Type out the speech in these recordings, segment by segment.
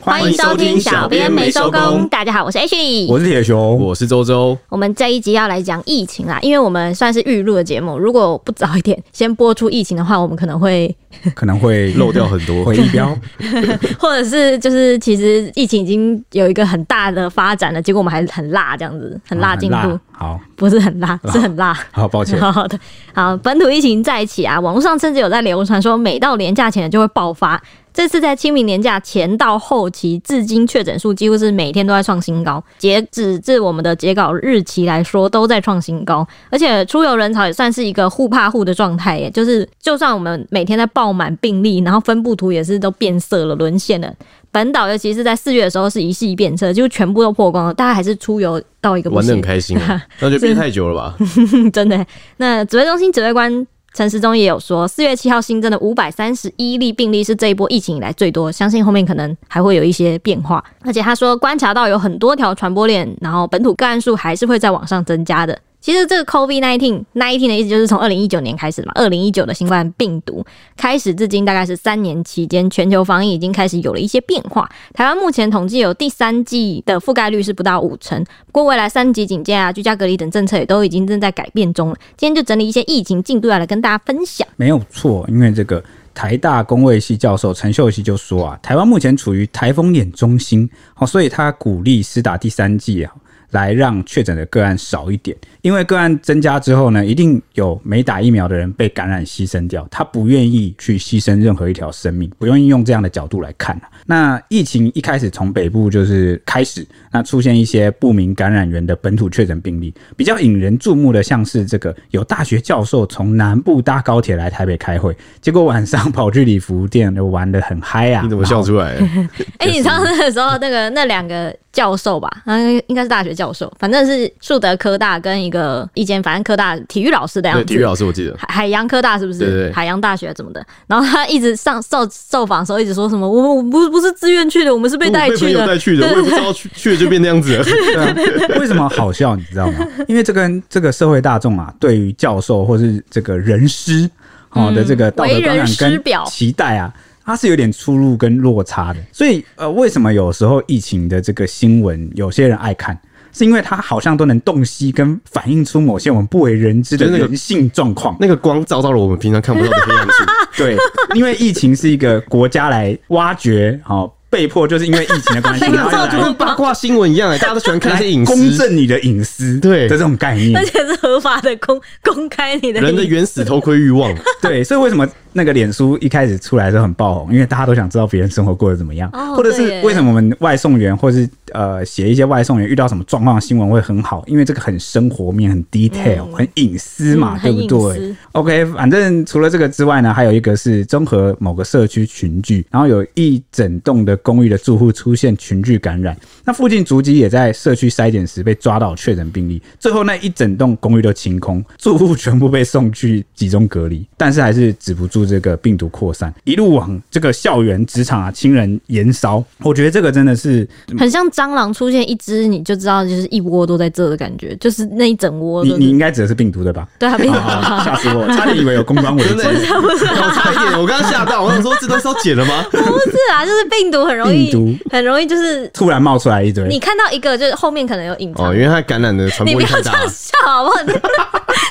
欢迎收听小编没收工。大家好，我是 H，我是铁雄，我是周周。我们这一集要来讲疫情啦，因为我们算是预录的节目，如果不早一点先播出疫情的话，我们可能会 可能会 漏掉很多回忆标，或者是就是其实疫情已经有一个很大的发展了，结果我们还是很辣这样子，很辣进度。啊好，不是很辣，是很辣。好，抱歉。好的，好，本土疫情再起啊！网络上甚至有在流传说，每到年假前就会爆发。这次在清明年假前到后期，至今确诊数几乎是每天都在创新高。截止至我们的截稿日期来说，都在创新高。而且出游人潮也算是一个互怕互的状态耶，就是就算我们每天在爆满病例，然后分布图也是都变色了，沦陷了。本岛尤其是在四月的时候是一夕变色，就全部都破光了，大家还是出游到一个玩的很开心，那就 憋太久了吧？真的。那指挥中心指挥官陈时中也有说，四月七号新增的五百三十一例病例是这一波疫情以来最多，相信后面可能还会有一些变化。而且他说观察到有很多条传播链，然后本土个案数还是会再往上增加的。其实这个 COVID nineteen nineteen 的意思就是从二零一九年开始嘛，二零一九的新冠病毒开始至今大概是三年期间，全球防疫已经开始有了一些变化。台湾目前统计有第三季的覆盖率是不到五成，不过未来三级警戒啊、居家隔离等政策也都已经正在改变中了。今天就整理一些疫情进度要来跟大家分享。没有错，因为这个台大公卫系教授陈秀熙就说啊，台湾目前处于台风眼中心，好，所以他鼓励施打第三剂啊。来让确诊的个案少一点，因为个案增加之后呢，一定有没打疫苗的人被感染牺牲掉，他不愿意去牺牲任何一条生命，不愿意用这样的角度来看。那疫情一开始从北部就是开始，那出现一些不明感染源的本土确诊病例，比较引人注目的像是这个有大学教授从南部搭高铁来台北开会，结果晚上跑去礼服店就玩得很嗨啊！你怎么笑出来？哎、欸，你知道那个时候那个那两个教授吧，嗯，应该是大学教授，反正是树德科大跟一个一间反正科大体育老师的样子。体育老师我记得。海海洋科大是不是？对对对。海洋大学怎么的？然后他一直上受受访的时候一直说什么？我我不不是自愿去的，我们是被带去的。带去的，我也不知道去去了就变那样子了。为什么好笑？你知道吗？因为这跟这个社会大众啊，对于教授或是这个人师好的这个道德观感跟期待啊。它是有点出入跟落差的，所以呃，为什么有时候疫情的这个新闻有些人爱看，是因为它好像都能洞悉跟反映出某些我们不为人知的人性状况。那个光照到了我们平常看不到的黑暗处。对，因为疫情是一个国家来挖掘，好。被迫就是因为疫情的关系，然后就跟八卦新闻一样，大家都喜欢看一些隐私，公正你的隐私，对的这种概念，而且是合法的公公开你的人的原始偷窥欲望。对，所以为什么那个脸书一开始出来就很爆红？因为大家都想知道别人生活过得怎么样，哦、或者是为什么我们外送员或者是呃写一些外送员遇到什么状况新闻会很好？因为这个很生活面、很 detail、嗯、很隐私嘛，嗯、对不对？OK，反正除了这个之外呢，还有一个是综合某个社区群聚，然后有一整栋的。公寓的住户出现群聚感染，那附近足迹也在社区筛检时被抓到确诊病例，最后那一整栋公寓都清空，住户全部被送去集中隔离，但是还是止不住这个病毒扩散，一路往这个校园、职场啊、亲人延烧。我觉得这个真的是很像蟑螂出现一只，你就知道就是一窝都在这的感觉，就是那一整窝。你你应该指的是病毒对吧？对啊，病毒吓死我，差点以为有公关危机，不是差一点，我刚刚吓到，我想说这都是要剪了吗？不是啊，就是病毒很容易，病毒很容易就是突然冒出来一堆。你看到一个，就是后面可能有隐藏哦，因为它感染的传播力太大。你不要这样笑好不好？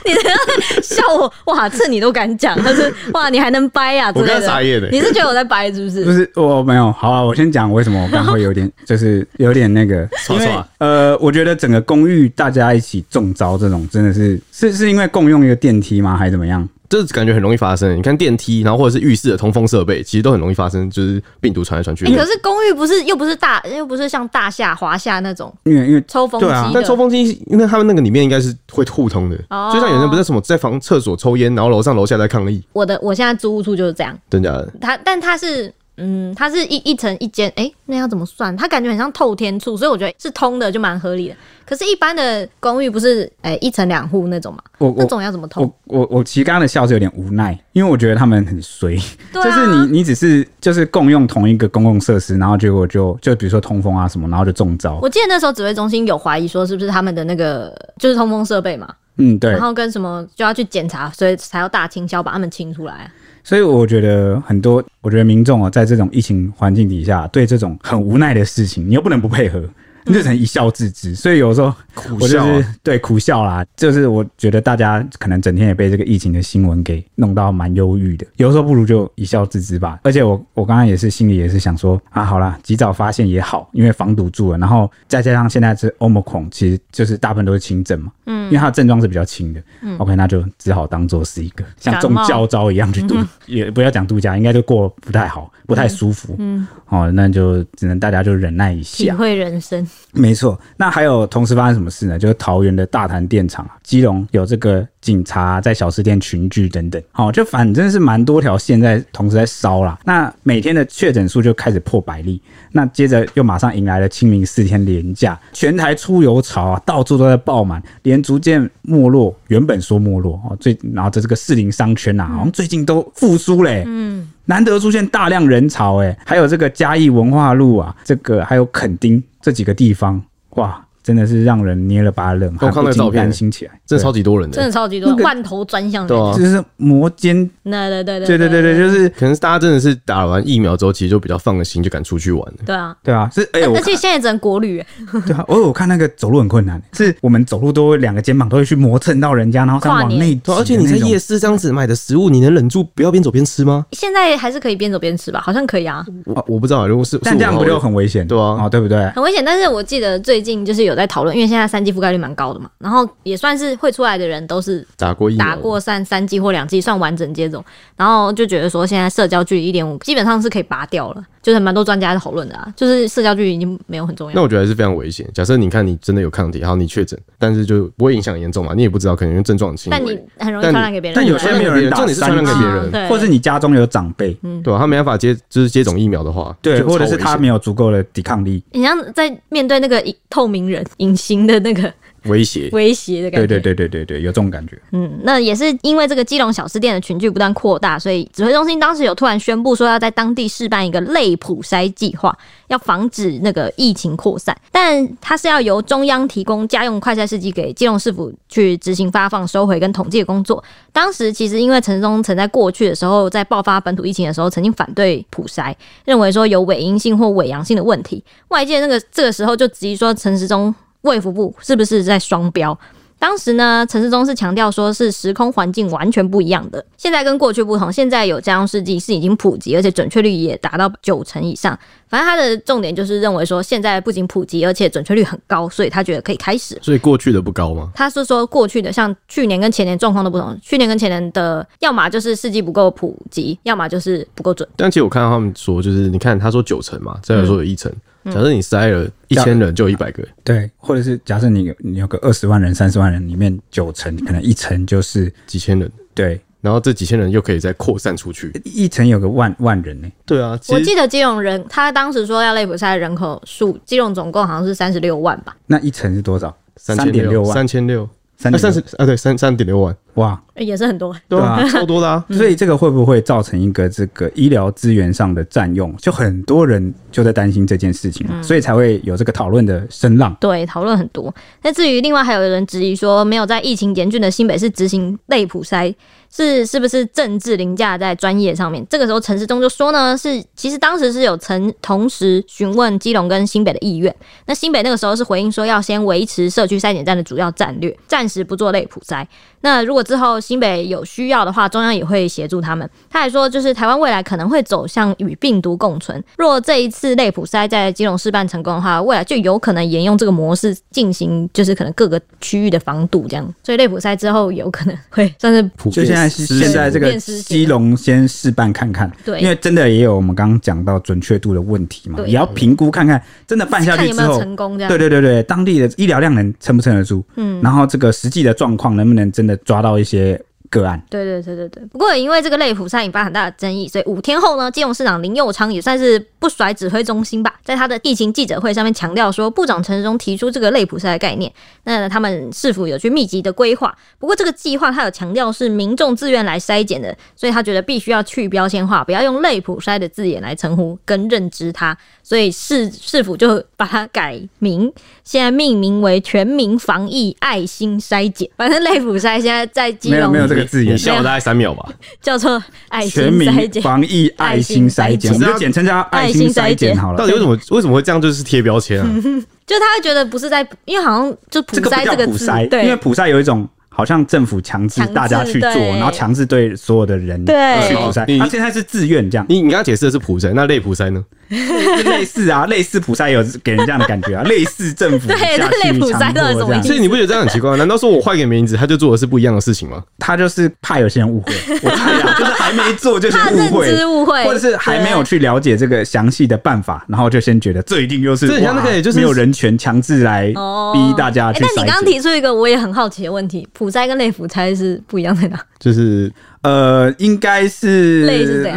你这样笑我哇，这你都敢讲？他是哇，你还能掰呀？我刚傻眼的。你是觉得我在掰是不是？不是，我没有。好啊，我先讲为什么我刚会有点，就是有点那个，因为呃，我觉得整个公寓大家一起中招，这种真的是是是因为共用一个电梯吗？还是怎么样？就是感觉很容易发生。你看电梯，然后或者是浴室的通风设备，其实都很容易发生，就是病毒传来传去。可是公寓不是又不是大，又不是像大厦、华夏那种，因为因为抽风机。对啊，但抽风机，因为他们那个里面应该是会互通的。哦。就像有人不是什么在房厕所抽烟，然后楼上楼下在抗议。我的我现在租屋处就是这样。真假的？他但他是。嗯，它是一一层一间，哎、欸，那要怎么算？它感觉很像透天厝，所以我觉得是通的，就蛮合理的。可是，一般的公寓不是，哎、欸，一层两户那种嘛？我那种要怎么通？我我我其实刚刚的笑是有点无奈，因为我觉得他们很衰，啊、就是你你只是就是共用同一个公共设施，然后结果就就比如说通风啊什么，然后就中招。我记得那时候指挥中心有怀疑说，是不是他们的那个就是通风设备嘛？嗯，对。然后跟什么就要去检查，所以才要大清消把他们清出来。所以我觉得很多，我觉得民众啊，在这种疫情环境底下，对这种很无奈的事情，你又不能不配合。你就成一笑置之，所以有时候我就是苦笑、啊、对苦笑啦。就是我觉得大家可能整天也被这个疫情的新闻给弄到蛮忧郁的，有时候不如就一笑置之吧。而且我我刚刚也是心里也是想说啊，好啦，及早发现也好，因为防堵住了，然后再加上现在是 Omicron，其实就是大部分都是轻症嘛，嗯，因为它的症状是比较轻的，嗯，OK，那就只好当做是一个像中教招一样去度，嗯、也不要讲度假，应该就过不太好，不太舒服，嗯，嗯。哦，那就只能大家就忍耐一下，体会人生。没错，那还有同时发生什么事呢？就是桃园的大潭电厂，基隆有这个警察在小吃店群聚等等，好，就反正是蛮多条线在同时在烧啦。那每天的确诊数就开始破百例，那接着又马上迎来了清明四天连假，全台出游潮啊，到处都在爆满，连逐渐没落，原本说没落哦，最然后在这个士林商圈呐、啊，好像最近都复苏嘞，嗯，难得出现大量人潮哎，还有这个嘉义文化路啊，这个还有垦丁。这几个地方，哇！真的是让人捏了把冷汗，我看那照片，心起来，真的超级多人的，真的超级多，万头专向的，就是摩肩，对对对对对对对，就是可能是大家真的是打完疫苗之后，其实就比较放了心，就敢出去玩。对啊，对啊，是哎，而且现在只能国旅，对啊，哦，我看那个走路很困难，是我们走路都会两个肩膀都会去磨蹭到人家，然后再往内，而且你在夜市这样子买的食物，你能忍住不要边走边吃吗？现在还是可以边走边吃吧，好像可以啊。我我不知道，如果是但这样不就很危险？对啊，哦，对不对？很危险，但是我记得最近就是有在讨论，因为现在三。三剂覆盖率蛮高的嘛，然后也算是会出来的人都是打过一打过三三剂或两剂，算完整接种，然后就觉得说现在社交距离一点五基本上是可以拔掉了，就是蛮多专家在讨论的啊，就是社交距离已经没有很重要。那我觉得还是非常危险。假设你看你真的有抗体，然后你确诊，但是就不会影响严重嘛，你也不知道可能因为症状轻，但你很容易传染给别人。但有些没有人打，重点是传染给别人，对，或者是你家中有长辈，嗯，对吧？他没办法接，就是接种疫苗的话，对，或者是他没有足够的抵抗力。你像在面对那个透明人、隐形的那个。威胁，威胁的感觉，对对对对对对，有这种感觉。嗯，那也是因为这个基隆小吃店的群聚不断扩大，所以指挥中心当时有突然宣布说要在当地试办一个类普筛计划，要防止那个疫情扩散。但它是要由中央提供家用快筛试剂给基隆市府去执行发放、收回跟统计的工作。当时其实因为陈时中曾在过去的时候，在爆发本土疫情的时候，曾经反对普筛，认为说有伪阴性或伪阳性的问题。外界那个这个时候就质疑说陈时中。卫福部是不是在双标？当时呢，陈时中是强调说是时空环境完全不一样的。现在跟过去不同，现在有家用试剂是已经普及，而且准确率也达到九成以上。反正他的重点就是认为说，现在不仅普及，而且准确率很高，所以他觉得可以开始。所以过去的不高吗？他是说过去的像去年跟前年状况都不同，去年跟前年的要么就是试剂不够普及，要么就是不够准。但其实我看到他们说，就是你看他说九成嘛，再来说有一成。嗯假设你筛了一千人，就一百个，对，或者是假设你你有个二十万人、三十万人，里面九成可能一层就是几千人，对，然后这几千人又可以再扩散出去，一层有个万万人呢？对啊，我记得基隆人他当时说要类普筛人口数，基隆总共好像是三十六万吧？那一层是多少？三点六万，三千六。三三十啊，对，三三点六万，哇，也是很多，对啊，超多的啊。所以这个会不会造成一个这个医疗资源上的占用？就很多人就在担心这件事情，所以才会有这个讨论的声浪。对，讨论很多。那至于另外还有人质疑说，没有在疫情严峻的新北市执行类普筛。是是不是政治凌驾在专业上面？这个时候陈时中就说呢，是其实当时是有曾同时询问基隆跟新北的意愿。那新北那个时候是回应说要先维持社区筛检站的主要战略，暂时不做类普筛。那如果之后新北有需要的话，中央也会协助他们。他还说，就是台湾未来可能会走向与病毒共存。若这一次类普筛在基隆试办成功的话，未来就有可能沿用这个模式进行，就是可能各个区域的防堵这样。所以类普筛之后有可能会算是普就。现在是现在这个基隆先试办看看，对，因为真的也有我们刚刚讲到准确度的问题嘛，也要评估看看，真的办下去之后看有没有成功这样，对对对对，当地的医疗量能撑不撑得住，嗯，然后这个实际的状况能不能真的抓到一些。个案，对对对对对。不过也因为这个类普筛引发很大的争议，所以五天后呢，金融市长林佑昌也算是不甩指挥中心吧，在他的疫情记者会上面强调说，部长陈时中提出这个类普筛的概念，那他们是否有去密集的规划？不过这个计划他有强调是民众自愿来筛检的，所以他觉得必须要去标签化，不要用类普筛的字眼来称呼跟认知它，所以市市府就把它改名，现在命名为全民防疫爱心筛检。反正类普筛现在在基隆没有这个。个字眼，你笑了大概三秒吧。叫做爱心全民筛检，防疫爱心筛检，我们就简称叫爱心筛检好了。到底为什么为什么会这样？就是贴标签啊？就他会觉得不是在，因为好像就普筛这个普筛，对，因为普筛有一种。好像政府强制大家去做，然后强制对所有的人对去普筛。他现在是自愿这样。你你刚刚解释的是普筛，那类普筛呢？类似啊，类似普筛有给人这样的感觉啊，类似政府对类普筛的这种。所以你不觉得这样很奇怪吗？难道说我换个名字，他就做的是不一样的事情吗？他就是怕有些人误会，我猜啊，就是还没做就先误会，误会，或者是还没有去了解这个详细的办法，然后就先觉得这一定又是这像那个就是没有人权强制来逼大家去。那你刚刚提出一个我也很好奇的问题：普筛跟类普筛是不一样在哪？就是呃，应该是？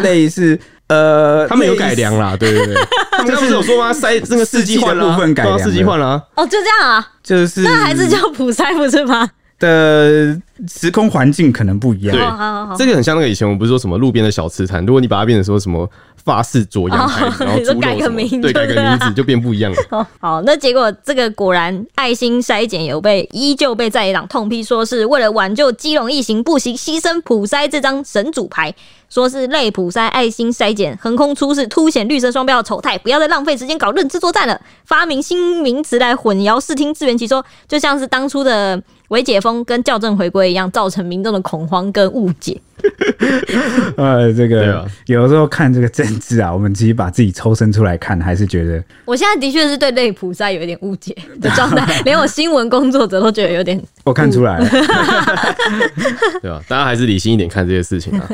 类似呃，他们有改良啦，对对对，他们不是有说吗？塞这个四季换部分改良，四季换了哦，就这样啊，就是那还是叫普塞不是吗？的时空环境可能不一样，对，这个很像那个以前我们不是说什么路边的小吃摊，如果你把它变成说什么法式佐阳台，然后 猪肉改个名字，对，改个名字就变不一样了。好，那结果这个果然爱心筛检有被依旧被在野党痛批，说是为了挽救基隆疫情不惜牺牲普筛这张神主牌，说是类普筛爱心筛检横空出世，凸显绿色双标的丑态，不要再浪费时间搞认知作战了，发明新名词来混淆视听，自圆其说，就像是当初的。伪解封跟校正回归一样，造成民众的恐慌跟误解。呃，这个、啊、有的时候看这个政治啊，我们其实把自己抽身出来看，还是觉得我现在的确是对类普赛有一点误解的状态，连我新闻工作者都觉得有点。我看出来了，对吧？大家还是理性一点看这些事情啊。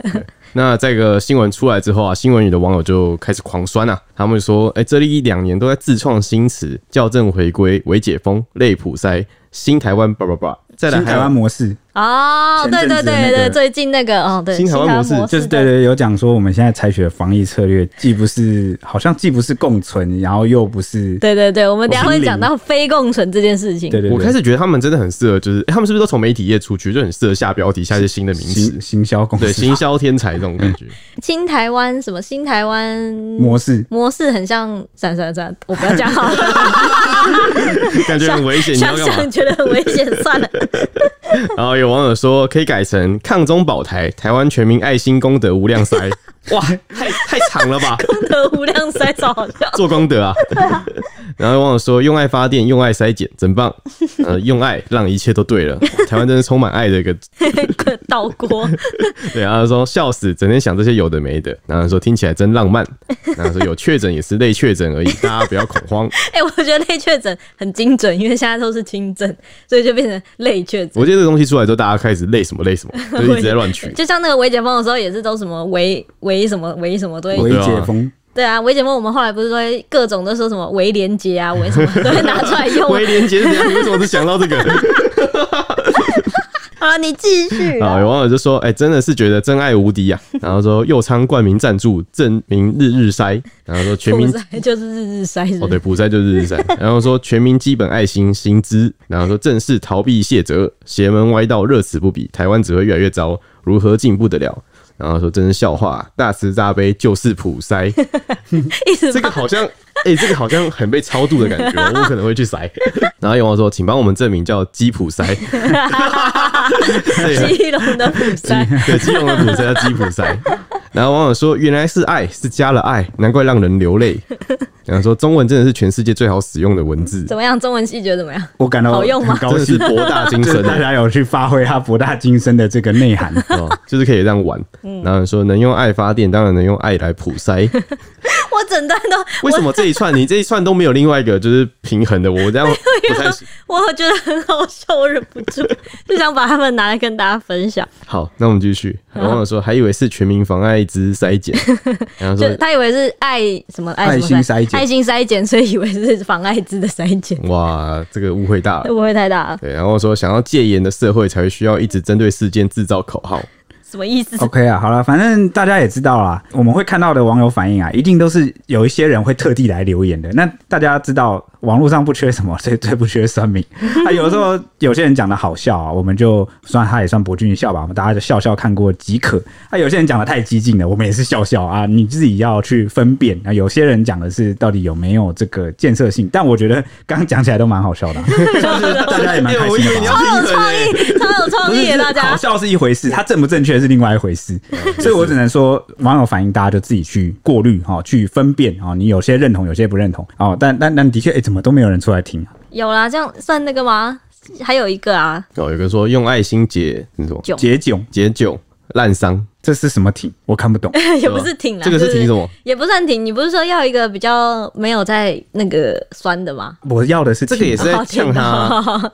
那这个新闻出来之后啊，新闻里的网友就开始狂酸啊，他们说：“哎、欸，这里一两年都在自创新词，校正回归、微解封、类普筛、新台湾，叭叭叭。”再来台湾模式。哦，对对对对，最近那个哦，对，新台湾模式。就是对对，有讲说我们现在采取的防疫策略，既不是好像既不是共存，然后又不是，对对对，我们等下会讲到非共存这件事情。对对，我开始觉得他们真的很适合，就是他们是不是都从媒体业出去，就很适合下标题，下一些新的名词，行销公司，对，行销天才这种感觉。新台湾什么新台湾模式模式很像，算算算，我不要讲好了，感觉很危险，你要干嘛？觉得很危险，算了。然后有网友说，可以改成抗中保台，台湾全民爱心功德无量筛。哇，太太长了吧！功德无量筛，超好笑。做功德啊！然后有网友说，用爱发电，用爱筛检，真棒。呃，用爱让一切都对了。台湾真是充满爱的一个 岛国。对，然后说笑死，整天想这些有的没的。然后说听起来真浪漫。然后说有确诊也是类确诊而已，大家不要恐慌。哎、欸，我觉得类确诊很精准，因为现在都是轻症，所以就变成类确诊。我觉得这个东西出来之后，大家开始类什么类什么，就一直在乱取。就像那个微解封的时候，也是都什么微微。为什么？为什么都会？微解封。对啊，微解封。我们后来不是说各种都说什么微连结啊，为什么都会拿出来用？微连结是怎样？你为什么是想到这个？好了，你继续。啊，有网友就说：“哎、欸，真的是觉得真爱无敌啊！”然后说：“右仓冠名赞助，证明日日筛。”然后说：“全民就是日日筛。”哦，对，普筛就是日日筛。然后说：“全民基本爱心薪资。”然后说：“正式逃避谢责，邪门歪道，乐此不疲，台湾只会越来越糟，如何进步得了？”然后说真是笑话，大慈大悲就是普塞，这个好像哎、欸，这个好像很被超度的感觉，我可能会去塞。然后有网友说，请帮我们证明叫基普塞，基隆的普塞，对，基隆的普塞叫基普塞。然后网友说，原来是爱，是加了爱，难怪让人流泪。然后说中文真的是全世界最好使用的文字，怎么样？中文系觉得怎么样？我感到好用吗？高兴，博大精深，大家有去发挥它博大精深的这个内涵 哦，就是可以这样玩。然后说能用爱发电，当然能用爱来普筛。我整段都为什么这一串你 这一串都没有另外一个就是平衡的？我这样不太行。我觉得很好笑，我忍不住就想把他们拿来跟大家分享。好，那我们继续。网友说还以为是全民防艾滋筛检，然后说他以为是爱什么爱心筛检。爱心筛检，所以以为是防艾滋的筛检。哇，这个误会大了，误会太大了。对，然后说想要戒严的社会才会需要一直针对事件制造口号。什么意思？OK 啊，好了，反正大家也知道啦，我们会看到的网友反应啊，一定都是有一些人会特地来留言的。那大家知道，网络上不缺什么，所以 最不缺酸民。啊，有的时候有些人讲的好笑啊，我们就算他也算博君一笑吧，我们大家就笑笑看过即可。啊，有些人讲的太激进了，我们也是笑笑啊，你自己要去分辨。啊，有些人讲的是到底有没有这个建设性，但我觉得刚刚讲起来都蛮好笑的，啊，就是大家也蛮开心的。超有创意，超有创意。大家。好笑是一回事，它正不正确是另外一回事。所以我只能说，网友反应大家就自己去过滤哈，去分辨啊，你有些认同，有些不认同哦。但但但的确，哎、欸，怎么都没有人出来听啊？有啦，这样算那个吗？还有一个啊，哦，有个说用爱心解那种解窘解窘烂伤。这是什么挺？我看不懂，也不是挺啦，这个是挺什么？也不算挺。你不是说要一个比较没有在那个酸的吗？我要的是这个，也是在呛他。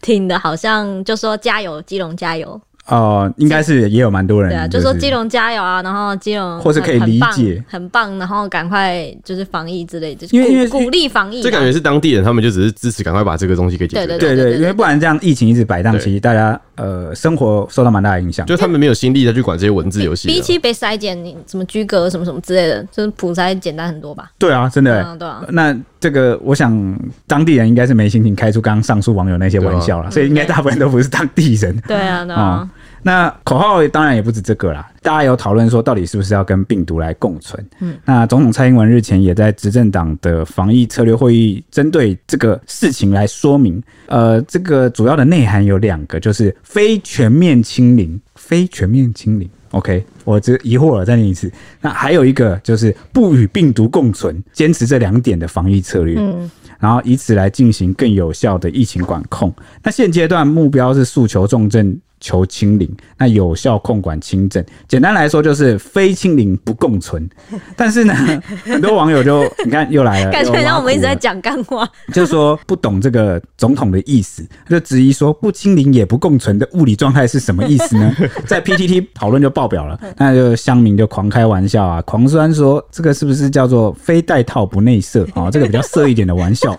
挺的，好像就说加油，基隆加油。哦，应该是也有蛮多人，对啊，就说基隆加油啊，然后基隆或是可以理解，很棒，然后赶快就是防疫之类的，因为因为鼓励防疫，这感觉是当地人，他们就只是支持赶快把这个东西给解决。对，对对，因为不然这样疫情一直摆荡，其实大家呃生活受到蛮大的影响，就他们没有心力再去管这些文字游戏，比起被筛检，你什么居格什么什么之类的，就是普筛简单很多吧？对啊，真的，对啊，那这个我想当地人应该是没心情开出刚刚上述网友那些玩笑了，所以应该大部分都不是当地人，对啊，对啊。那口号当然也不止这个啦，大家有讨论说到底是不是要跟病毒来共存？嗯，那总统蔡英文日前也在执政党的防疫策略会议针对这个事情来说明，呃，这个主要的内涵有两个，就是非全面清零，非全面清零。OK，我只疑惑了，再念一次。那还有一个就是不与病毒共存，坚持这两点的防疫策略，嗯，然后以此来进行更有效的疫情管控。那现阶段目标是诉求重症。求清零，那有效控管轻症，简单来说就是非清零不共存。但是呢，很多网友就你看又来了，感觉像我们一直在讲干话，就是说不懂这个总统的意思，就质疑说不清零也不共存的物理状态是什么意思呢？在 PTT 讨论就爆表了，那就乡民就狂开玩笑啊，狂酸说这个是不是叫做非带套不内射啊？这个比较色一点的玩笑。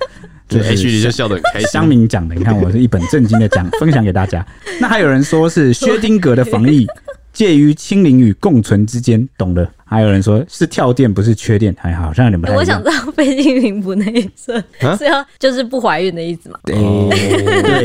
对，H 你就笑得很开心。乡民讲的，你看我是一本正经的讲，分享给大家。那还有人说是薛丁格的防疫介于清零与共存之间，懂的。还有人说是跳电，不是缺电，还好像有点不太。我想知道非清零不内射是要就是不怀孕的意思吗？对，对，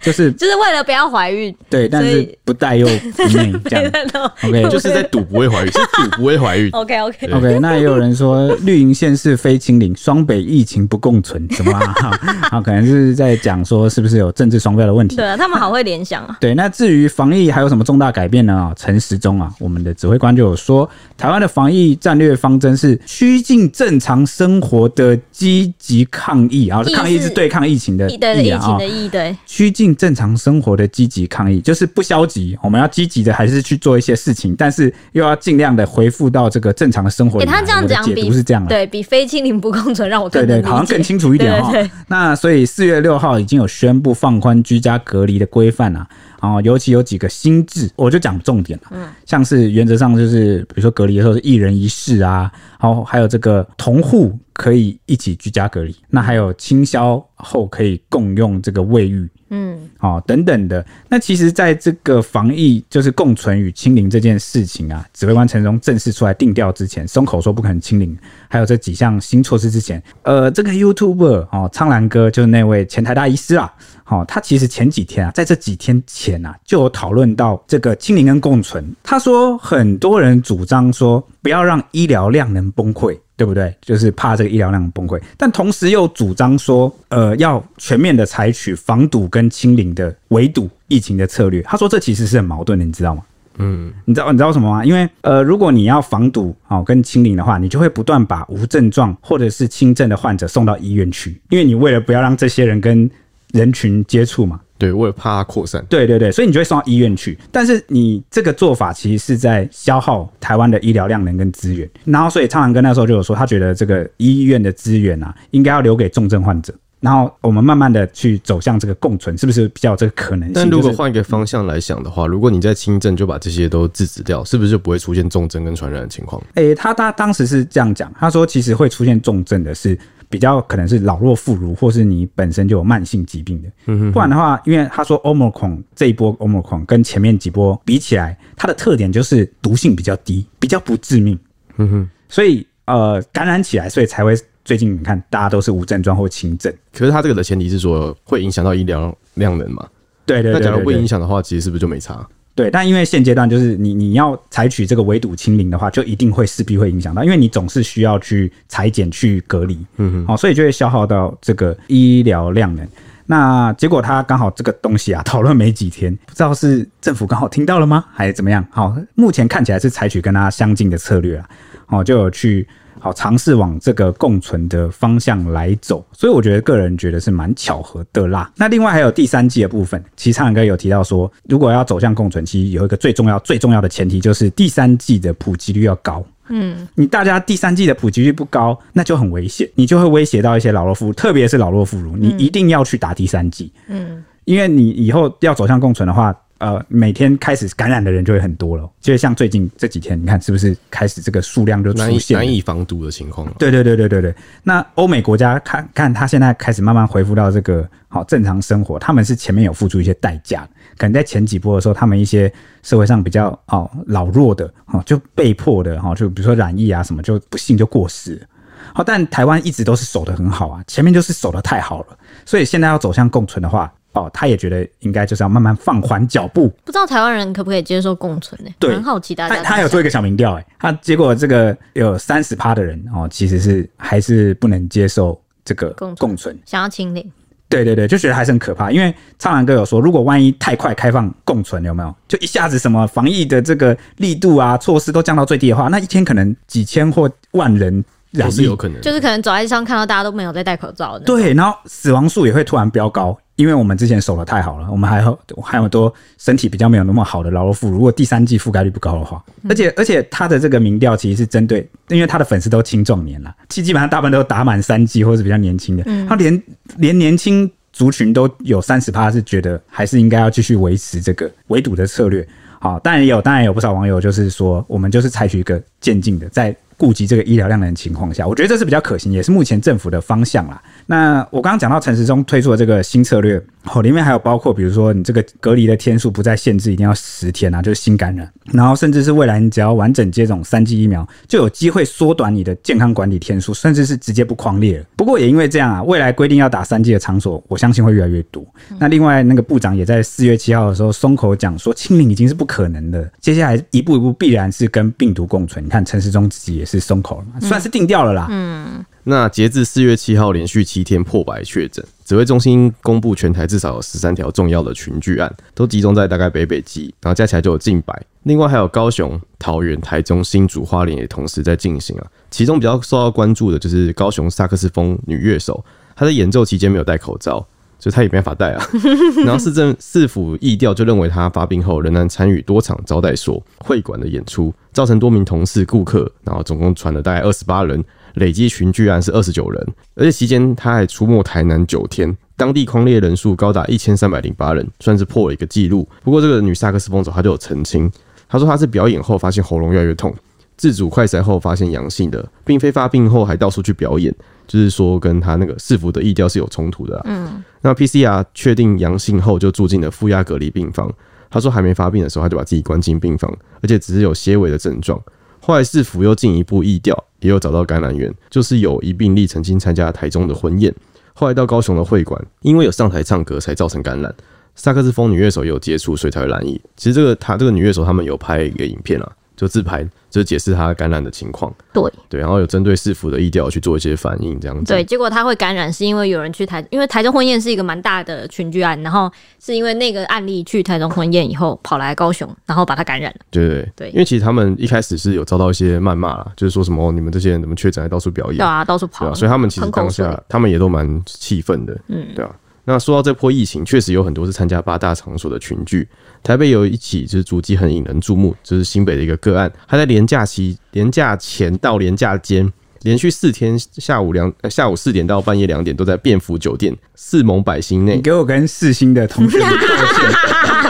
就是 就是为了不要怀孕。对，但是不带又不内 这样。OK，就是在赌不会怀孕，是赌不会怀孕。OK OK OK，那也有人说绿营县是非清零，双北疫情不共存，怎么啊？好，可能是在讲说是不是有政治双标的问题？对啊，他们好会联想啊。对，那至于防疫还有什么重大改变呢？陈时中啊，我们的指挥官就有说，台湾。的防疫战略方针是趋近正常生活的积极抗疫啊，是抗疫是对抗疫情的疫情的疫对，趋近正常生活的积极抗疫就是不消极，我们要积极的还是去做一些事情，但是又要尽量的恢复到这个正常的生活。给他这样讲，解读是这样的，对比非清零不共存让我对对，好像更清楚一点哈。那所以四月六号已经有宣布放宽居家隔离的规范啊。哦，尤其有几个新制，我就讲重点了。嗯，像是原则上就是，比如说隔离的时候是一人一室啊，然后还有这个同户可以一起居家隔离，那还有清消后可以共用这个卫浴。嗯，哦，等等的。那其实，在这个防疫就是共存与清零这件事情啊，指挥官陈荣正式出来定调之前，松口说不可能清零，还有这几项新措施之前，呃，这个 YouTuber 哦，苍兰哥就是那位前台大医师啊，哦，他其实前几天啊，在这几天前啊，就有讨论到这个清零跟共存。他说，很多人主张说，不要让医疗量能崩溃。对不对？就是怕这个医疗量崩溃，但同时又主张说，呃，要全面的采取防堵跟清零的围堵疫情的策略。他说这其实是很矛盾的，你知道吗？嗯，你知道你知道什么吗？因为呃，如果你要防堵哦跟清零的话，你就会不断把无症状或者是轻症的患者送到医院去，因为你为了不要让这些人跟人群接触嘛。对，我也怕它扩散。对对对，所以你就会送到医院去。但是你这个做法其实是在消耗台湾的医疗量能跟资源。然后，所以苍蓝鸽那时候就有说，他觉得这个医院的资源啊，应该要留给重症患者。然后我们慢慢的去走向这个共存，是不是比较有这个可能性？但如果换一个方向来想的话，如果你在轻症就把这些都制止掉，是不是就不会出现重症跟传染的情况？诶，他他当时是这样讲，他说其实会出现重症的是。比较可能是老弱妇孺，或是你本身就有慢性疾病的。嗯，不然的话，因为他说 Omicron 这一波 Omicron 跟前面几波比起来，它的特点就是毒性比较低，比较不致命。嗯哼，所以呃感染起来，所以才会最近你看大家都是无症状或轻症。可是它这个的前提是说会影响到医疗量能嘛？对，对，对。那假如不影响的话，其实是不是就没差？对，但因为现阶段就是你你要采取这个围堵清零的话，就一定会势必会影响到，因为你总是需要去裁剪、去隔离，嗯哼，好，所以就会消耗到这个医疗量能。那结果他刚好这个东西啊讨论没几天，不知道是政府刚好听到了吗，还是怎么样？好，目前看起来是采取跟他相近的策略啊，哦，就有去好尝试往这个共存的方向来走，所以我觉得个人觉得是蛮巧合的啦。那另外还有第三季的部分，其实苍蓝鸽有提到说，如果要走向共存，其实有一个最重要、最重要的前提就是第三季的普及率要高。嗯，你大家第三季的普及率不高，那就很危险，你就会威胁到一些老弱妇孺，特别是老弱妇孺，你一定要去打第三季。嗯，因为你以后要走向共存的话，呃，每天开始感染的人就会很多了。就像最近这几天，你看是不是开始这个数量就出现难以防堵的情况？对对对对对对。那欧美国家看看，他现在开始慢慢恢复到这个好正常生活，他们是前面有付出一些代价。可能在前几波的时候，他们一些社会上比较哦老弱的哦，就被迫的哈，就比如说染疫啊什么，就不幸就过世了。好，但台湾一直都是守得很好啊，前面就是守得太好了，所以现在要走向共存的话，哦，他也觉得应该就是要慢慢放缓脚步。不知道台湾人可不可以接受共存呢？对，很好奇大家。他他有做一个小民调，哎，他结果这个有三十趴的人哦，其实是还是不能接受这个共存，共存想要清零。对对对，就觉得还是很可怕，因为苍蓝哥有说，如果万一太快开放共存，有没有就一下子什么防疫的这个力度啊、措施都降到最低的话，那一天可能几千或万人染疫，是有可能，就是可能走在街上看到大家都没有在戴口罩的。对，然后死亡数也会突然飙高。因为我们之前守的太好了，我们还有还有很多身体比较没有那么好的老弱妇孺。如果第三季覆盖率不高的话，而且而且他的这个民调其实是针对，因为他的粉丝都青壮年了，基基本上大部分都打满三季或者是比较年轻的，他连连年轻族群都有三十趴是觉得还是应该要继续维持这个围堵的策略。好，当然也有，当然也有不少网友就是说，我们就是采取一个渐进的在。顾及这个医疗量的情况下，我觉得这是比较可行，也是目前政府的方向啦。那我刚刚讲到陈时中推出的这个新策略，哦，里面还有包括，比如说你这个隔离的天数不再限制，一定要十天啊，就是新感染，然后甚至是未来你只要完整接种三剂疫苗，就有机会缩短你的健康管理天数，甚至是直接不匡列了。不过也因为这样啊，未来规定要打三剂的场所，我相信会越来越多。那另外那个部长也在四月七号的时候松口讲说，清零已经是不可能的，接下来一步一步必然是跟病毒共存。你看陈时中自己也是。是松口了嘛，算是定调了啦。嗯，那截至四月七号，连续七天破百确诊，指挥中心公布全台至少有十三条重要的群聚案，都集中在大概北北基，然后加起来就有近百。另外还有高雄、桃园、台中、新竹、花莲也同时在进行啊。其中比较受到关注的就是高雄萨克斯风女乐手，她在演奏期间没有戴口罩。所以他也没法带啊，然后市政市府疫调就认为他发病后仍然参与多场招待所、会馆的演出，造成多名同事、顾客，然后总共传了大概二十八人，累计群聚案是二十九人，而且期间他还出没台南九天，当地匡列人数高达一千三百零八人，算是破了一个记录。不过这个女萨克斯风手她就有澄清，她说她是表演后发现喉咙越来越痛，自主快筛后发现阳性的，并非发病后还到处去表演。就是说，跟他那个市府的疫调是有冲突的。嗯，那 PCR 确定阳性后，就住进了负压隔离病房。他说还没发病的时候，他就把自己关进病房，而且只是有些微的症状。后来市府又进一步疫调，也有找到感染源，就是有一病例曾经参加台中的婚宴，后来到高雄的会馆，因为有上台唱歌才造成感染。萨克斯风女乐手也有接触，所以才会染疫。其实这个他这个女乐手他们有拍一个影片啊。就自拍，就解释他感染的情况。对对，然后有针对市府的意调去做一些反应，这样子。对，结果他会感染，是因为有人去台，因为台中婚宴是一个蛮大的群聚案，然后是因为那个案例去台中婚宴以后跑来高雄，然后把他感染了。对对对，因为其实他们一开始是有遭到一些谩骂啦，就是说什么你们这些人怎么确诊还到处表演？对啊，到处跑。所以他们其实当下他们也都蛮气愤的。嗯，对啊。那说到这波疫情，确实有很多是参加八大场所的群聚。台北有一起就是足迹很引人注目，就是新北的一个个案，他在连假期、连假前到连假间，连续四天下午两下午四点到半夜两点，都在便服酒店四盟百星内。你给我跟四星的同学们道歉。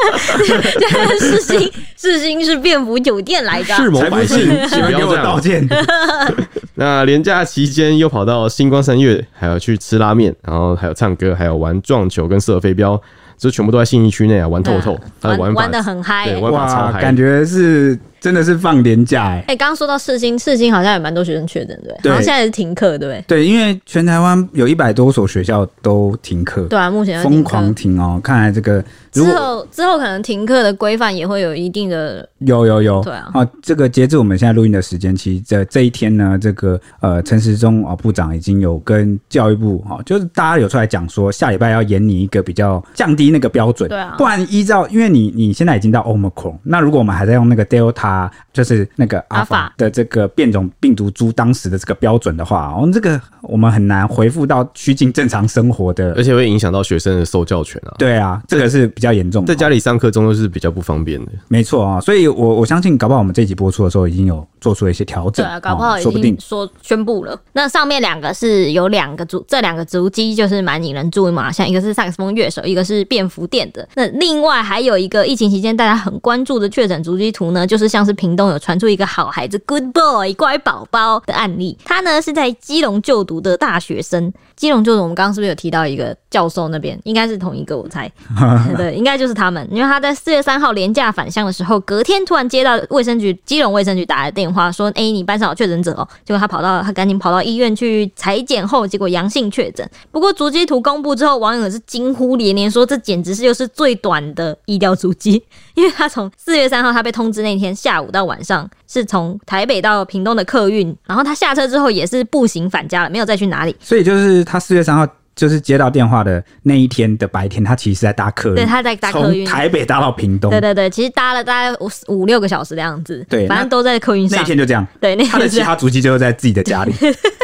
世新世新是便服酒店来的，是某百姓，请不要这样。道歉。那连假期间又跑到星光三月，还有去吃拉面，然后还有唱歌，还有玩撞球跟射飞镖。这全部都在信义区内啊，玩透透，他玩的很嗨，对，玩法超嗨，感觉是真的是放年假哎。哎，刚刚说到四星，四星好像有蛮多学生确诊，对，对，然后现在是停课，对不对？对，因为全台湾有一百多所学校都停课，对啊，目前疯狂停哦。看来这个之后之后可能停课的规范也会有一定的，有有有，对啊。啊，这个截至我们现在录音的时间，其实这这一天呢，这个呃陈时中啊部长已经有跟教育部哈，就是大家有出来讲说，下礼拜要严拟一个比较降低那个标准，对啊，不然依照因为你你现在已经到 Omicron，那如果我们还在用那个 Delta，就是那个 Alpha 的这个变种病毒株当时的这个标准的话，我们这个我们很难回复到趋近正常生活的，而且会影响到学生的受教权啊。对啊，这个是比较严重的，在家里上课中都是比较不方便的。没错啊，所以我我相信，搞不好我们这集播出的时候已经有做出了一些调整，对啊，搞不好已经说宣布了。那上面两个是有两个足，这两个足迹就是蛮引人注意嘛，像一个是萨克斯风乐手，一个是便服店的。那另外还有一个疫情期间大家很关注的确诊足迹图呢，就是像是屏东有传出一个好孩子 Good Boy 乖宝宝的案例，他呢是在基隆就读的大学生。基隆就读，我们刚刚是不是有提到一个教授那边？应该是同一个，我猜，对，应该就是他们。因为他在四月三号廉价返乡的时候，隔天突然接到卫生局基隆卫生局打来电话，说：“哎、欸，你班上有确诊者哦。”结果他跑到，他赶紧跑到医院去采检后，结果阳性确诊。不过足迹图公布之后，网友是惊呼连连，说这简直是又是最短的医疗足迹，因为他从四月三号他被通知那天下午到晚上，是从台北到屏东的客运，然后他下车之后也是步行返家了，没有再去哪里。所以就是。他四月三号就是接到电话的那一天的白天，他其实是在搭客运，对，他在搭客运，从台北搭到屏东，对对对，其实搭了大概五五六个小时的样子，对，反正都在客运上。那一天就这样，对，那他的其他足迹就是在自己的家里，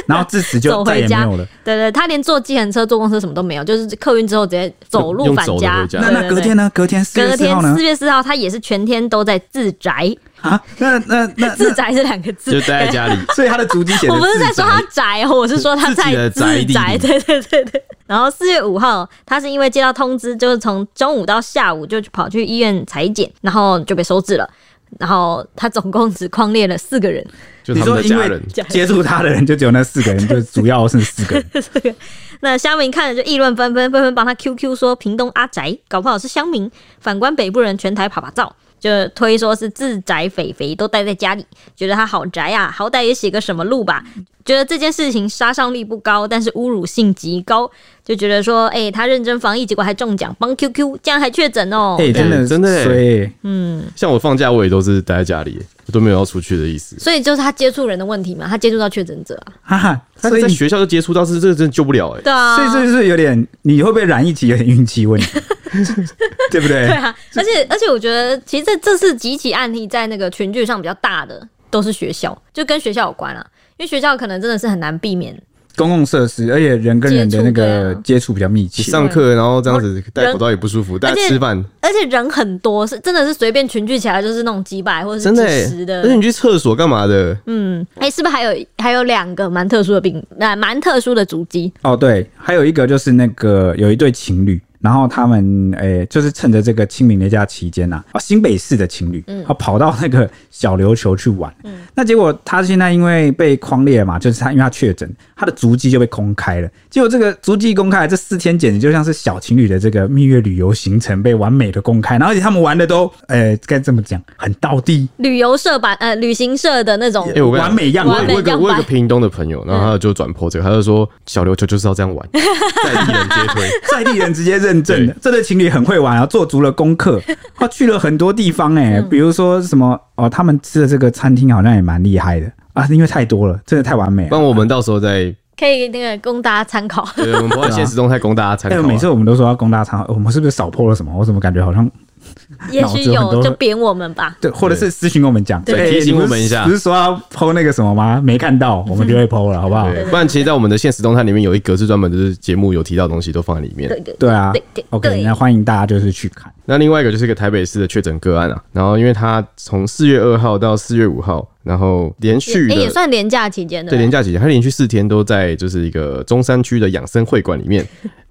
然后 自此就再也没有了。对对，他连坐计程车、坐公车什么都没有，就是客运之后直接走路返家。那那隔天呢？隔天四月四号呢？四月四号他也是全天都在自宅。啊，那那 那自宅是两个字，就待在家里，所以他的足迹写。我不是在说他宅，我是说他在自宅。对对对对。然后四月五号，他是因为接到通知，就是从中午到下午就跑去医院裁剪，然后就被收治了。然后他总共只框列了四个人，就他们的家人，接触他的人就只有那四个人，就主要是四个人。那乡民看了就议论纷纷，纷纷帮他 QQ 说屏东阿宅，搞不好是乡民。反观北部人，全台趴趴走。就推说是自宅肥肥都待在家里，觉得他好宅啊，好歹也写个什么路吧。觉得这件事情杀伤力不高，但是侮辱性极高，就觉得说，哎、欸，他认真防疫，结果还中奖，帮 QQ，这样还确诊哦。哎、欸，真的真的，所以嗯，像我放假我也都是待在家里，我都没有要出去的意思。所以就是他接触人的问题嘛，他接触到确诊者啊，哈哈，他在学校就接触到，是这个真的救不了哎、欸。对啊，所以这就是有点，你会不会染疫期有点运气问题，对不对？对啊，而且而且我觉得，其实这这是几起案例在那个群聚上比较大的，都是学校，就跟学校有关啊。因为学校可能真的是很难避免公共设施，而且人跟人的那个接触比较密切。上课然后这样子戴口罩也不舒服，大家吃饭，而且人很多，是真的是随便群聚起来就是那种几百或者是几十的。而且你去厕所干嘛的？嗯，哎、欸，是不是还有还有两个蛮特殊的病，那蛮特殊的足迹？哦，对，还有一个就是那个有一对情侣。然后他们诶、欸，就是趁着这个清明的假期间呐，啊，新北市的情侣，嗯，啊，跑到那个小琉球去玩，嗯，那结果他现在因为被框列嘛，就是他因为他确诊，他的足迹就被公开了。结果这个足迹公开，这四天简直就像是小情侣的这个蜜月旅游行程被完美的公开，然后而且他们玩的都，呃，该这么讲，很到地，旅游社版，呃，旅行社的那种，完美样板。我有个我有个屏东的朋友，然后他就转 po 这个，他就说小琉球就是要这样玩，在地人接推，在地人直接认证的，这对情侣很会玩啊，做足了功课，他去了很多地方哎、欸，比如说什么哦，他们吃的这个餐厅好像也蛮厉害的啊，因为太多了，真的太完美了。帮我们到时候再可以那个供大家参考。对，我们不会现实中太供大家参考、啊。每次我们都说要供大家参考，我们是不是少 po 了什么？我怎么感觉好像？也许有，就扁我们吧。对，或者是私信跟我们讲，对，提醒我们一下。不是说要 po 那个什么吗？没看到，我们就会 po 了，好不好？不然，其实，在我们的现实动态里面有一格是专门就是节目有提到的东西都放在里面。对对对啊。OK，那欢迎大家就是去看。那另外一个就是一个台北市的确诊个案啊，然后因为他从四月二号到四月五号，然后连续也算连假期间的，对，连假期间，他连续四天都在就是一个中山区的养生会馆里面。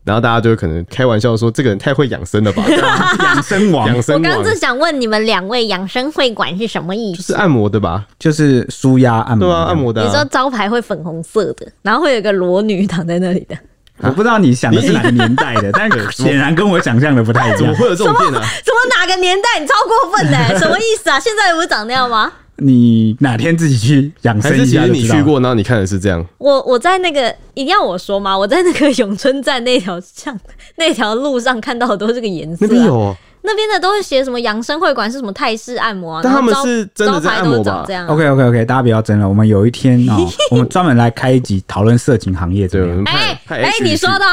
然后大家就可能开玩笑说，这个人太会养生了吧？养生王，养生王。我刚正想问你们两位，养生会馆是什么意思？就是按摩的吧？就是舒压按摩。对啊，按摩的、啊。你说招牌会粉红色的，然后会有个裸女躺在那里的。我不知道你想的是哪个年代的，但 显然跟我想象的不太一样。怎么会有这种店呢？怎么哪个年代？你超过分的，什么意思啊？现在不是长那样吗？你哪天自己去养生一下？还是其实你去过，然后你看的是这样。我我在那个一定要我说吗？我在那个永春站那条巷 那条路上看到的都是这个颜色、啊。那边有、哦，那边的都是写什么养生会馆是什么泰式按摩啊？但他们是真的在按摩吧？这样、啊。OK OK OK，大家不要争了。我们有一天哦，我们专门来开一集讨论色情行业。对，哎哎，你说的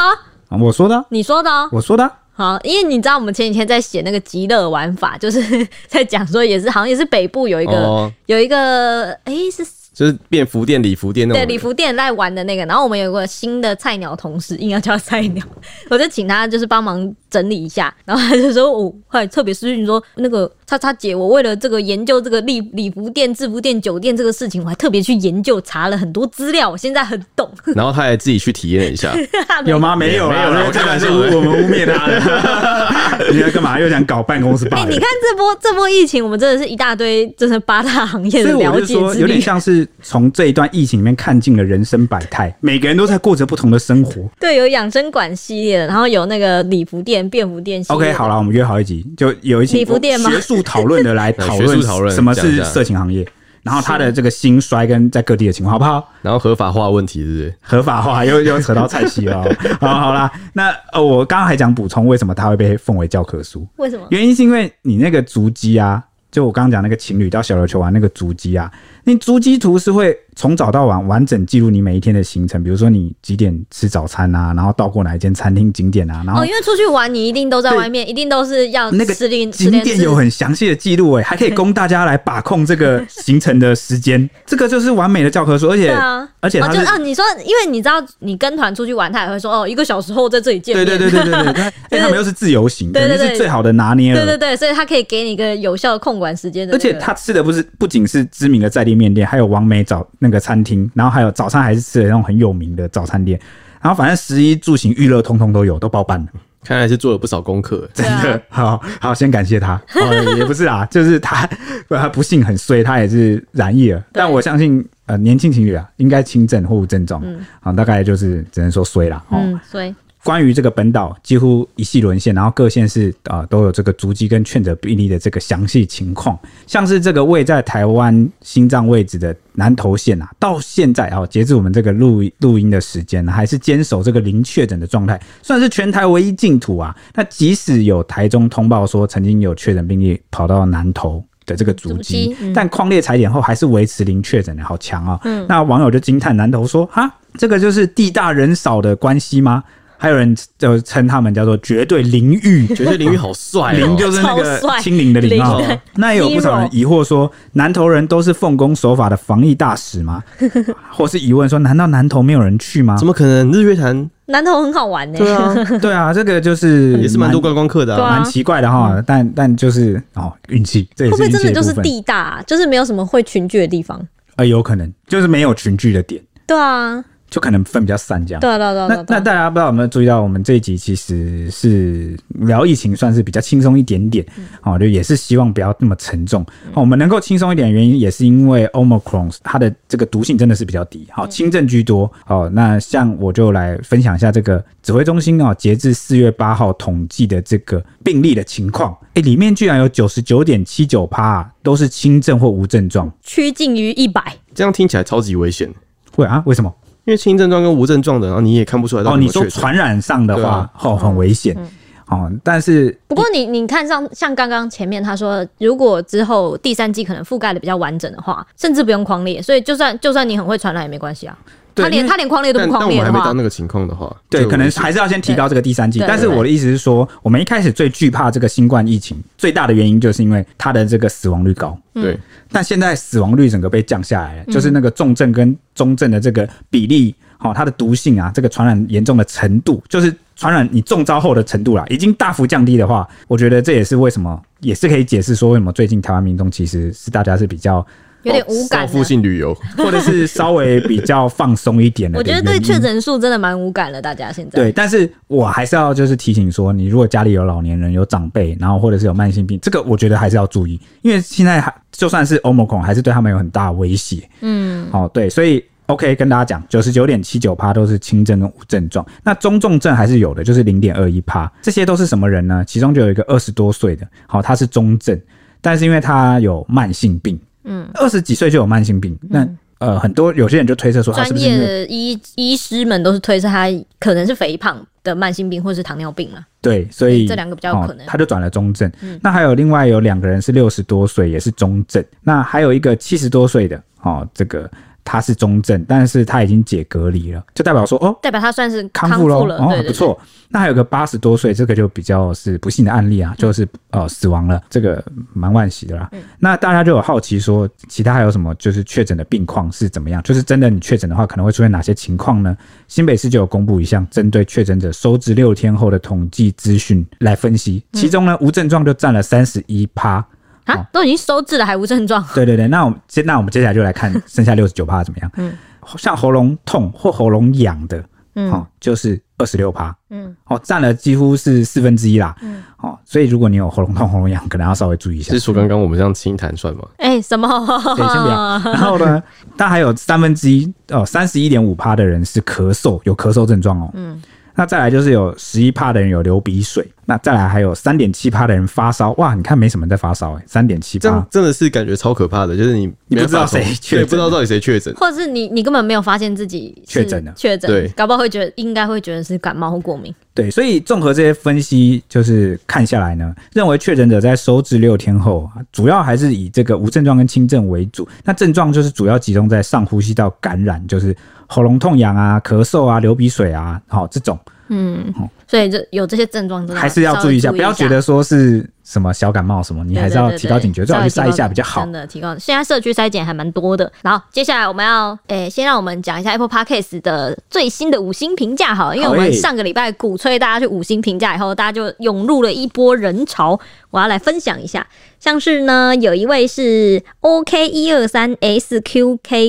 哦，我说的，你说的哦，我说的。好，因为你知道我们前几天在写那个极乐玩法，就是 在讲说也是好像也是北部有一个、哦、有一个哎、欸、是。就是便服店、礼服店那种，对礼服店在玩的那个。然后我们有个新的菜鸟同事，应该叫菜鸟，我就请他就是帮忙整理一下。然后他就说：“我后来特别私讯说，那个叉叉姐，我为了这个研究这个礼礼服店、制服店、酒店这个事情，我还特别去研究查了很多资料，我现在很懂。”然后他还自己去体验一下，有吗？没有，没有，我开玩笑，我们污蔑他的。你在干嘛？又想搞办公室？哎、欸，你看这波这波疫情，我们真的是一大堆，真的八大行业的了解，有点像是。从这一段疫情里面看尽了人生百态，每个人都在过着不同的生活。对，有养生馆系列的，然后有那个礼服店、便服店系列。OK，好了，我们约好一集，就有一期礼服店吗？学术讨论的来 讨论讨论什么是色情行业，然后它的这个兴衰跟在各地的情况，好不好？然后合法化问题是不是？合法化又又扯到菜系了。好，好啦，那呃，我刚刚还讲补充，为什么它会被奉为教科书？为什么？原因是因为你那个足迹啊，就我刚刚讲那个情侣到小琉球玩那个足迹啊。你足迹图是会从早到晚完整记录你每一天的行程，比如说你几点吃早餐啊，然后到过哪一间餐厅景点啊，然后哦，因为出去玩你一定都在外面，一定都是要那个景点有很详细的记录哎，还可以供大家来把控这个行程的时间，这个就是完美的教科书，而且啊，而且他就啊，你说，因为你知道你跟团出去玩，他也会说哦，一个小时后在这里见面，对对对对对对，因为他们又是自由行，对对对，是最好的拿捏了，对对对，所以他可以给你一个有效的控管时间的，而且他吃的不是不仅是知名的在地面店，还有王美早那个餐厅，然后还有早餐还是吃的那种很有名的早餐店，然后反正十一住行娱乐通通都有，都包办了。看来是做了不少功课，真的。好好，先感谢他。哦、也不是啊，就是他他不幸很衰，他也是染疫了。但我相信，呃，年轻情侣啊，应该轻症或无症状。嗯，好，大概就是只能说衰了。哦、嗯，衰。关于这个本岛几乎一系沦陷，然后各县市啊、呃、都有这个足迹跟确诊病例的这个详细情况，像是这个位在台湾心脏位置的南投县啊，到现在啊、哦、截至我们这个录录音的时间，还是坚守这个零确诊的状态，算是全台唯一净土啊。那即使有台中通报说曾经有确诊病例跑到南投的这个足迹，嗯、但矿列采检后还是维持零确诊的，好强啊、哦！嗯、那网友就惊叹南投说：哈，这个就是地大人少的关系吗？还有人就称他们叫做绝对淋浴，绝对淋浴好帅、哦，淋就是那个清零的淋啊。那也有不少人疑惑说，南投人都是奉公守法的防疫大使吗？或是疑问说，难道南投没有人去吗？怎么可能？日月潭南投很好玩呢？对啊，对啊，这个就是也是蛮多观光客的、啊，蛮奇怪的哈。但但就是哦，运气，这也是会不会真的就是地大、啊，就是没有什么会群聚的地方？呃，有可能就是没有群聚的点。对啊。就可能分比较散，这样。对对对。那那大家不知道有没有注意到，我们这一集其实是聊疫情，算是比较轻松一点点。哦，就也是希望不要那么沉重。我们能够轻松一点的原因，也是因为 Omicron 它的这个毒性真的是比较低，好，轻症居多。好，那像我就来分享一下这个指挥中心啊，截至四月八号统计的这个病例的情况。哎，里面居然有九十九点七九趴都是轻症或无症状，趋近于一百。这样听起来超级危险。会啊？为什么？因为轻症状跟无症状的，然后你也看不出来。哦，你说传染上的话，啊、哦，很危险。嗯、哦，但是不过你你看上像刚刚前面他说，如果之后第三季可能覆盖的比较完整的话，甚至不用匡列，所以就算就算你很会传染也没关系啊。他连他连匡列都不匡列的话，但我们还没到那个情况的话，对，可能还是要先提高这个第三季。但是我的意思是说，我们一开始最惧怕这个新冠疫情，最大的原因就是因为它的这个死亡率高。对，但现在死亡率整个被降下来了，就是那个重症跟中症的这个比例，好，它的毒性啊，这个传染严重的程度，就是传染你中招后的程度啦，已经大幅降低的话，我觉得这也是为什么，也是可以解释说为什么最近台湾民众其实是大家是比较。有点无感，报复性旅游，或者是稍微比较放松一点的。我觉得对确诊数真的蛮无感的，大家现在。对，但是我还是要就是提醒说，你如果家里有老年人、有长辈，然后或者是有慢性病，这个我觉得还是要注意，因为现在还就算是 Omicron，还是对他们有很大威胁。嗯，哦，对，所以 OK，跟大家讲，九十九点七九趴都是轻症跟无症状，那中重症还是有的，就是零点二一趴。这些都是什么人呢？其中就有一个二十多岁的，好，他是中症，但是因为他有慢性病，嗯，二十几岁就有慢性病，那。呃，很多有些人就推测说，专业的医医师们都是推测他可能是肥胖的慢性病，或是糖尿病嘛。对，所以这两个比较可能，哦、他就转了中症。嗯、那还有另外有两个人是六十多岁，也是中症。那还有一个七十多岁的，哦，这个。他是中症，但是他已经解隔离了，就代表说哦，代表他算是康复了，哦，不错。那还有个八十多岁，这个就比较是不幸的案例啊，就是呃死亡了，这个蛮惋惜的啦。嗯、那大家就有好奇说，其他还有什么就是确诊的病况是怎么样？就是真的你确诊的话，可能会出现哪些情况呢？新北市就有公布一项针对确诊者收治六天后的统计资讯来分析，其中呢、嗯、无症状就占了三十一趴。啊，都已经收治了，还无症状？对对对，那我们接那我们接下来就来看 剩下六十九趴怎么样？嗯，像喉咙痛或喉咙痒的，嗯，哦，就是二十六趴，嗯，哦，占了几乎是四分之一啦，嗯，哦，所以如果你有喉咙痛、喉咙痒，可能要稍微注意一下。是说刚刚我们这样清谈算吗？哎、欸，什么？对，先不要。然后呢，但还有三分之一哦，三十一点五趴的人是咳嗽，有咳嗽症状哦，嗯。那再来就是有十一趴的人有流鼻水，那再来还有三点七趴的人发烧，哇，你看没什么在发烧哎，三点七趴，真的是感觉超可怕的，就是你你不知道谁确诊，不知道到底谁确诊，或者是你你根本没有发现自己确诊了，确诊，对，搞不好会觉得应该会觉得是感冒或过敏，对，所以综合这些分析，就是看下来呢，认为确诊者在收治六天后，主要还是以这个无症状跟轻症为主，那症状就是主要集中在上呼吸道感染，就是喉咙痛痒啊、咳嗽啊、流鼻水啊，好这种。嗯，所以这有这些症状，还是要注意一下，不要觉得说是什么小感冒什么，你还是要提高警觉，最好去筛一下比较好。真的提高，现在社区筛检还蛮多的。然后接下来我们要，诶、欸，先让我们讲一下 Apple Podcast 的最新的五星评价，好，因为我们上个礼拜鼓吹大家去五星评价以后，大家就涌入了一波人潮。我要来分享一下，像是呢，有一位是 OK 一二三 SQKJH。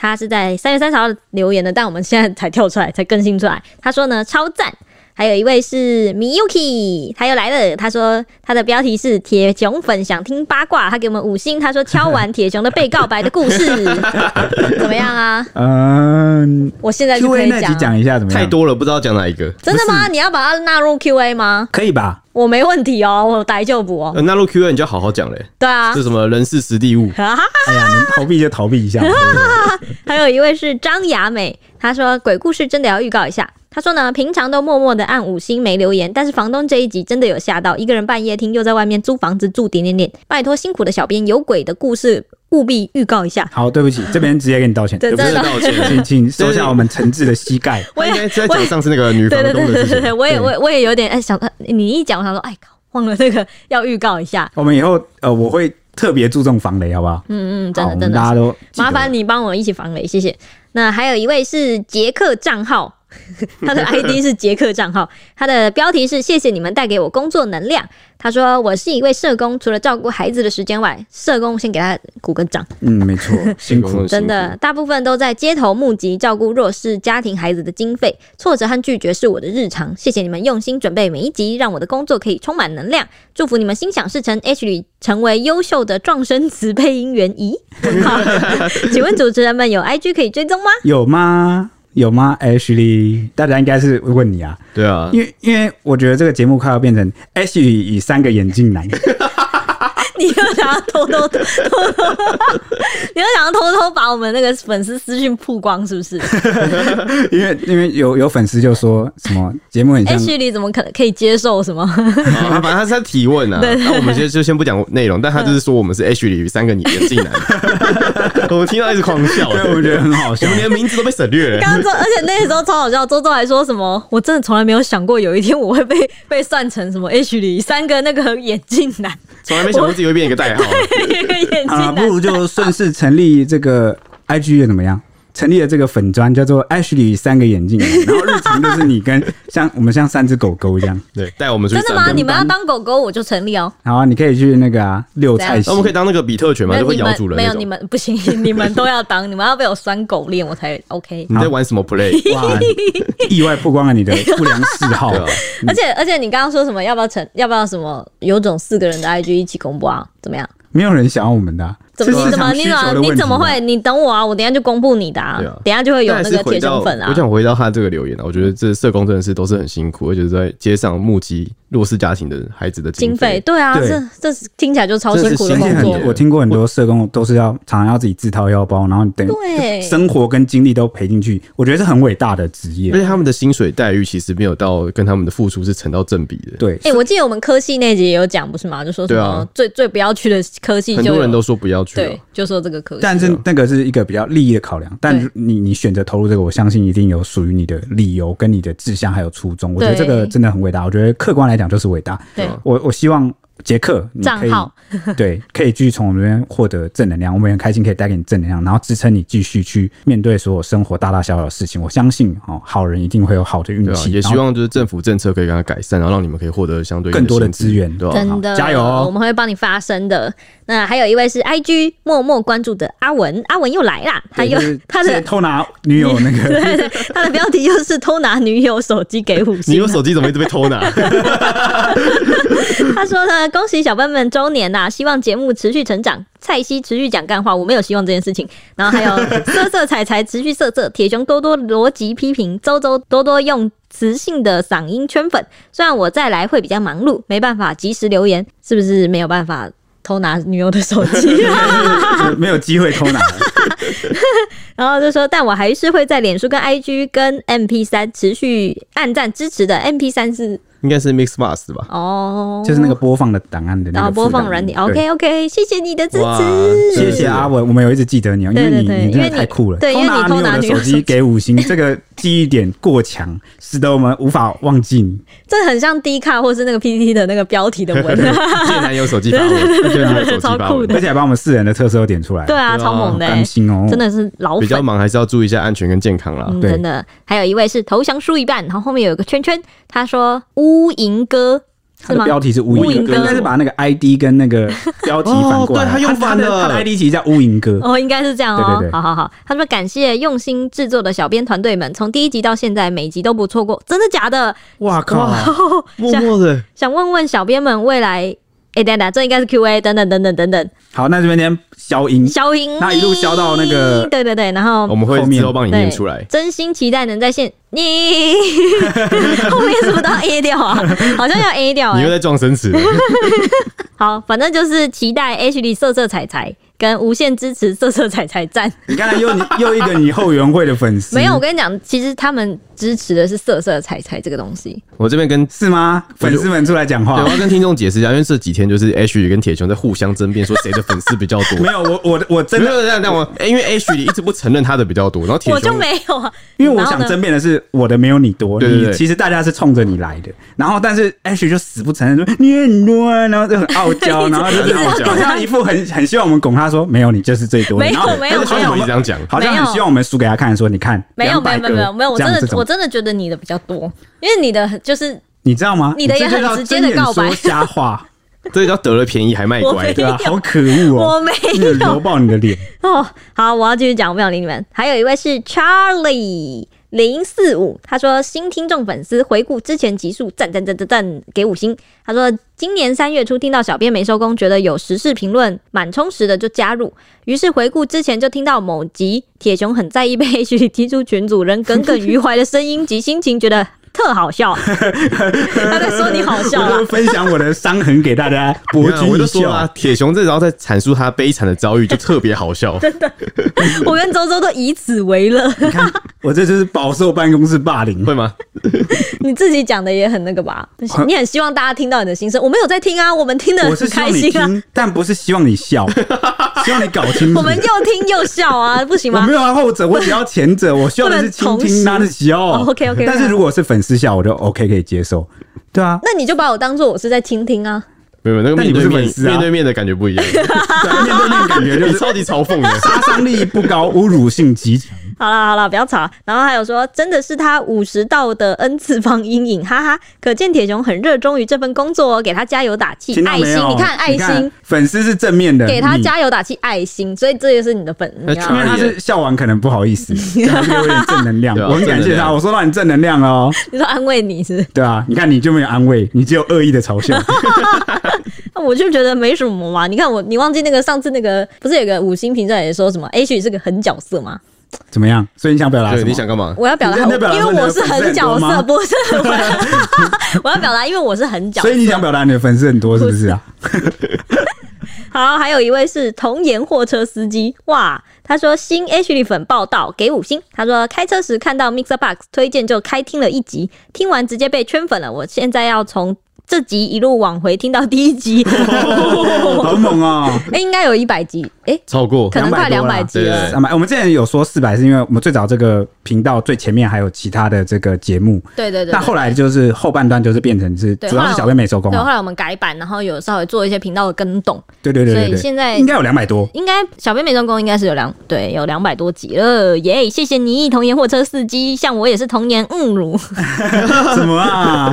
他是在三月三十号留言的，但我们现在才跳出来，才更新出来。他说呢，超赞。还有一位是 Miyuki，他又来了。他说他的标题是铁熊粉想听八卦，他给我们五星。他说敲完铁熊的被告白的故事 怎么样啊？嗯，我现在就可以讲一下，怎么样？太多了，不知道讲哪一个。真的吗？你要把它纳入 Q&A 吗？可以吧？我没问题哦，我有逮就补哦。纳入 Q&A 你就好好讲嘞。对啊，是什么人事实地物？哎呀，能逃避就逃避一下。还有一位是张雅美，他说鬼故事真的要预告一下。他说呢，平常都默默的按五星没留言，但是房东这一集真的有吓到，一个人半夜听又在外面租房子住点点点，拜托辛苦的小编，有鬼的故事务必预告一下。好，对不起，这边直接给你道歉，对，真的道歉，请请收下我们诚挚的膝盖。我也在讲上次那个女房东的事情，对对对对，我也我我也有点哎想，你一讲我想说，哎靠，忘了那个要预告一下。我们以后呃我会特别注重防雷，好不好？嗯嗯，真的真的，大家都麻烦你帮我一起防雷，谢谢。那还有一位是杰克账号。他的 ID 是杰克账号，他的标题是“谢谢你们带给我工作能量”。他说：“我是一位社工，除了照顾孩子的时间外，社工先给他鼓个掌。”嗯，没错，辛苦，真的，大部分都在街头募集照顾弱势家庭孩子的经费。挫折和拒绝是我的日常。谢谢你们用心准备每一集，让我的工作可以充满能量。祝福你们心想事成，Ashley 成为优秀的壮声词配音员。咦？请问主持人们有 IG 可以追踪吗？有吗？有吗？Ashley，大家应该是问你啊。对啊，因为因为我觉得这个节目快要变成 Ashley 与三个眼镜男。你又想要偷偷偷偷，你又想要偷偷把我们那个粉丝私讯曝光，是不是？因为因为有有粉丝就说什么节目很像，Ashley 怎么可能可以接受什么？反正他是在提问啊。那我们先就先不讲内容，但他就是说我们是 Ashley 与三个眼镜男。我们听到一直狂笑，对，我觉得很好笑，我们连名字都被省略了。刚刚而且那时候超好笑，周周还说什么？我真的从来没有想过有一天我会被被算成什么 Ashley 三个那个眼镜男，从来没想过自己会变一个代号。一个眼镜男啊，不如就顺势成立这个 IG 怎么样？成立了这个粉砖叫做 Ashley 三个眼镜，然后日常就是你跟像我们像三只狗狗一样，对，带我们去。真的吗？你们要当狗狗，我就成立哦。好啊，你可以去那个啊遛菜。那我们可以当那个比特犬吗？就会咬主人。没有，你们不行，你们都要当，你们要被我拴狗链，我才 OK。你在玩什么 play？哇，意外曝光了你的不良嗜好。而且而且，你刚刚说什么？要不要成？要不要什么？有种四个人的 IG 一起公布啊？怎么样？没有人想要我们的。怎么你怎么你怎么你怎么会？你等我啊，我等下就公布你的啊啊，等下就会有那个铁粉啊我。想回到他这个留言啊，我觉得这社工真的是都是很辛苦，而且是在街上募集弱势家庭的孩子的经费。对啊，对这这听起来就超辛苦的工作很，我听过很多社工都是要常常要自己自掏腰包，然后等对生活跟精力都赔进去，我觉得是很伟大的职业。而且他们的薪水待遇其实没有到跟他们的付出是成到正比的。对，哎、我记得我们科系那集也有讲，不是吗？就说什么、最最不要去的科系很多人都说不要去、对哦。，就说这个可惜。但是那个是一个比较利益的考量，但对你你选择投入这个，我相信一定有属于你的理由跟你的志向还有初衷。我觉得这个真的很伟大，我觉得客观来讲就是伟大。对我我希望杰克你可以账号 对可以继续从我们这边获得正能量，我们也很开心可以带给你正能量，然后支撑你继续去面对所有生活大大小小的事情。我相信哦，好人一定会有好的运气，也希望就是政府政策可以让他改善，然后让你们可以获得相对更多的资资源对吧、真的加油哦我们会帮你发声的。那还有一位是 IG 默默关注的阿文，阿文又来啦，他又对就是他的偷拿女友那个。对对，他的标题又是偷拿女友手机给五星。你有手机怎么一直被偷拿？他说呢，恭喜小笨笨周年呐、希望节目持续成长，蔡西持续讲干话，我没有希望这件事情。然后还有 色色彩彩持续色色，铁熊多多逻辑批评，周周多多用磁性的嗓音圈粉。虽然我再来会比较忙碌，没办法及时留言，是不是没有办法偷拿女友的手机？没有机会偷拿了，然后就说，但我还是会在脸书跟 IG 跟 MP 三持续暗赞支持的。MP 三是应该是 Mixbox 吧？哦，就是那个播放的档案的那个播放软体。OK OK，谢谢你的支持。谢谢阿文，我们有一直记得你哦，因为你你真的太酷了，对因为你偷拿女友手机给五星，这个记忆点过强，使得我们无法忘记你。这很像 D 卡或是那个 PPT 的那个标题的文，借男友手机发文，借男友手机发文超酷的而且还把我们四人的特色都点出来，对啊，超猛的、甘欸，心哦，真的是老粉。比较忙，还是要注意一下安全跟健康啦。嗯，对真的。还有一位是投降输一半，然后后面有一个圈圈，他说乌银哥他的是吗？标题是乌乌蝇哥，应该是把那个 ID 跟那个 标题反过来，哦对他用反了他的他的 ID 其实叫乌蝇哥，哦，应该是这样哦。对对对好好好，他说感谢用心制作的小编团队们，从第一集到现在每集都不错过，真的假的？哇靠！默默的，想问问小编们未来，哎、等等，这应该是 Q&A，等等等等等等，好，那这边先消音，消音，那一路消到那个对对对，然后我们会后面。之后帮你念出来。真心期待能在线，你。后面是不是都要 A 掉啊？好像要 A 掉哎、你又在撞生词，好，反正就是期待 H D 色色彩彩跟无限支持色色彩彩站。你刚才又你又一个你后援会的粉丝，没有，我跟你讲，其实他们支持的是色色彩彩这个东西。我这边跟是吗？粉丝们出来讲话，我要，跟听众解释一下，因为这几天就是 H 里跟铁熊在互相争辩，说谁的粉丝比较多。没有我我我真的，没有这样，这样我、欸 因为 H 里一直不承认他的比较多，然后铁熊我就没有啊，因为我想争辩的是我的没有你多，对对其实大家是冲着你来的，然后但是 Ash 就死不承认说你很多啊，然后就很傲娇，然后就是很傲娇好像一副很很希望我们拱他说没有你就是最多的，没有没有好像我们我一直这样讲好像很希望我们输给他看，说你看没有没有没有没有没有，我真的我真的觉得你的比较多，因为你的就是你知道吗？你的也很直接的告白说瞎话，这叫得了便宜还卖乖。对吧？没有好可恶哦！我没真的揉爆你的脸。哦，好，我要继续讲，我不想理你们。还有一位是 Charlie 零四五，他说新听众粉丝回顾之前集数，赞赞赞赞赞，给五星。他说今年三月初听到小编没收工，觉得有时事评论蛮充实的，就加入。于是回顾之前就听到某集铁熊很在意被 H 里踢出群组，仍耿耿于怀的声音及心情，觉得特好笑。他在说你好笑啊我就。分享我的伤痕给大家 博你看我君一笑就说啊。，铁熊这时候在阐述他悲惨的遭遇，就特别好笑。真的我跟周周都以此为乐。你看，我这就是饱受办公室霸凌。会吗？你自己讲的也很那个吧？你很希望大家听到你的心声，我没有在听啊，我们听的是开心啊，但不是希望你笑，希望你搞清楚。我们又听又笑啊，不行吗我没？有啊后者，我只要前者。我需要的是倾听他的笑。哦，OK，OK，但是如果是粉丝笑，我就 OK 可以接受。对啊，那你就把我当做我是在倾听啊。没有，那个你不面对面是粉丝啊面对面的感觉不一样，面对面感觉就是你超级嘲讽的。杀伤力不高，侮辱性极强。好了好了，不要吵。然后还有说，真的是他五十道的 N 次方阴影，哈哈。可见铁熊很热衷于这份工作哦，给他加油打气，爱心。你看爱心，，粉丝是正面的，给他加油打气，爱心。所以这也是你的粉，那你知道吗因为他是笑完可能不好意思，有点正能量。我很感谢他，我收到你正能量了哦。你说安慰你是不是？对啊，你看你就没有安慰，你只有恶意的嘲笑。那我就觉得没什么嘛。你看我，你忘记那个上次那个不是有个五星评价也说什么 H 是个狠角色吗？怎么样？所以你想表达什么？你想干嘛？我要表达，因为我是很角色，不是 我要表达，因为我是很角色。所以你想表达你的粉丝很多，是不是啊？好，还有一位是童颜货车司机，哇，他说新 H 里粉报道给五星。他说开车时看到 MixerBox 推荐就开听了一集，听完直接被圈粉了。我现在要从。这集一路往回听到第一集，好猛啊！哎，应该有一百集，哎，超过，可能快两百集了。我们之前有说四百，是因为我们最早这个频道最前面还有其他的这个节目，对对对。那后来就是后半段就是变成是主要是小编没收工，对，后来我们改版，然后有稍微做一些频道的更动，对对对。所以现在应该有两百多，应该小编没收工应该是有两对有两百多集了耶！谢谢你，童颜货车司机，像我也是童颜，嗯，如 什么啊？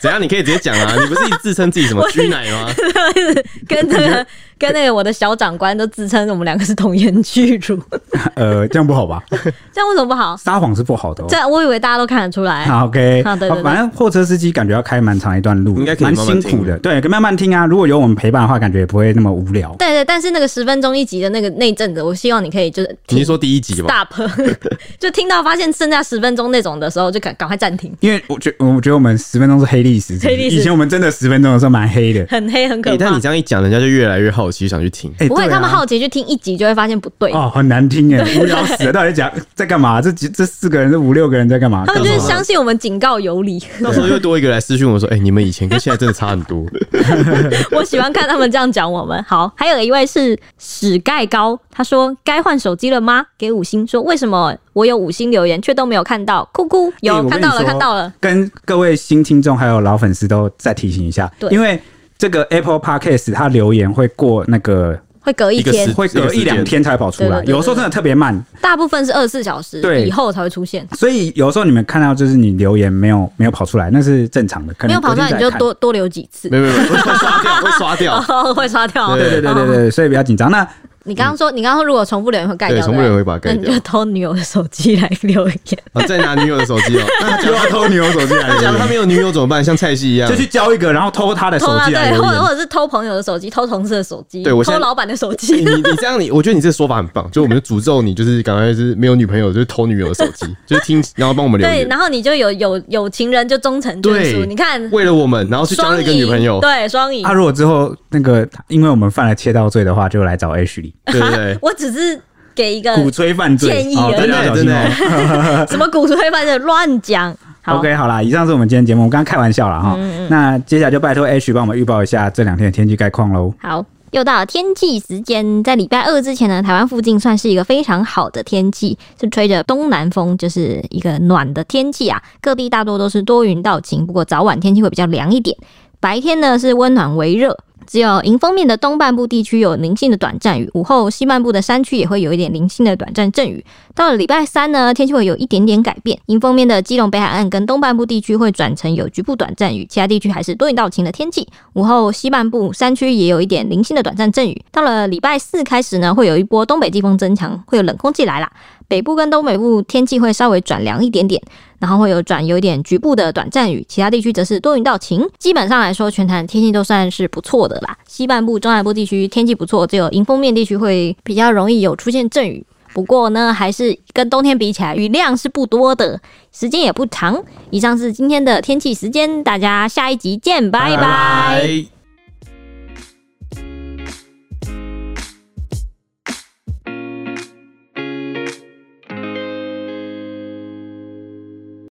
怎样？你可以直接。讲啊！你不是自称自己什么居奶吗？跟这个跟那个我的小长官都自称我们两个是童颜巨乳。呃，这样不好吧？这样为什么不好？撒谎是不好的。哦这样我以为大家都看得出来。好，OK。好的，反正货车司机感觉要开蛮长一段路，应该蛮辛苦的。对，可以慢慢听啊。如果有我们陪伴的话，感觉也不会那么无聊。对对，但是那个十分钟一集的那个那阵子，我希望你可以就是。你说第一集吧。Stop，就听到发现剩下十分钟那种的时候，就赶赶快暂停。因为我觉我觉得我们十分钟是黑历史。黑历史。以前我们真的十分钟的时候蛮黑的，很黑很可怕。但你这样一讲，人家就越来越好奇，想去听。不会，他们好奇去听一集，就会发现不对。哦，很难听哎，无聊死了！到底讲在干嘛？这几这四个人，这五六个人在干嘛？他们就是相信我们警告有理。到时候又多一个来私讯我说：“哎，你们以前跟现在真的差很多。”我喜欢看他们这样讲我们。好，还有一位是史盖高，他说：“该换手机了吗？”给五星说：“为什么我有五星留言却都没有看到？”哭哭，有看到了，看到了。跟各位新听众还有老粉丝都再提醒一下，因为。这个 Apple Podcast 它留言会过那个，会隔一天，会隔一两天才跑出来，有时候真的特别慢，大部分是二十四小时以后才会出现。所以有时候你们看到就是你留言没有没有跑出来，那是正常的，可能没有跑出来你就多多留几次，没有没有会刷掉，会刷掉，会刷掉，对对对对对，所以比较紧张。那你刚刚说，你刚刚说如果重复留言会盖掉，重复留言会把它盖掉，那你就偷女友的手机来留言。啊，再拿女友的手机哦，那就要偷女友手机来留言。假如他没有女友怎么办？像蔡西一样，就去交一个，然后偷他的手机来。对，或者或者是偷朋友的手机，偷同事的手机，对我偷老板的手机。你你这样，你我觉得你这个说法很棒。就我们就诅咒你，就是赶快是没有女朋友，就是偷女友的手机，就是听，然后帮我们留言。对，然后你就有有有情人就终成眷属。你看，为了我们，然后去交了一个女朋友，对，双赢。他如果之后那个，因为我们犯了窃盗罪的话，就来找 H 里，对不对？我只是给一个鼓吹犯罪建议而已，真的 真的，什么鼓吹犯罪乱讲。OK，好啦，以上是我们今天节目，我刚刚开玩笑了哈。那接下来就拜托 H 帮我们预报一下这两天的天气概况喽。好，又到了天气时间，在礼拜二之前呢，台湾附近算是一个非常好的天气，是吹着东南风，就是一个暖的天气啊。各地大多都是多云到晴，不过早晚天气会比较凉一点，白天呢是温暖微热。只有迎风面的东半部地区有零星的短暂雨，午后西半部的山区也会有一点零星的短暂阵雨。到了礼拜三呢，天气会有一点点改变。迎风面的基隆北海岸跟东半部地区会转成有局部短暂雨，其他地区还是多云到晴的天气。午后西半部山区也有一点零星的短暂阵雨。到了礼拜四开始呢，会有一波东北季风增强，会有冷空气来啦。北部跟东北部天气会稍微转凉一点点，然后会有转有一点局部的短暂雨，其他地区则是多云到晴。基本上来说，全台天气都算是不错的啦。西半部、中南部地区天气不错，只有迎风面地区会比较容易有出现阵雨。不过呢，还是跟冬天比起来，雨量是不多的，时间也不长。以上是今天的天气时间，大家下一集见，拜拜。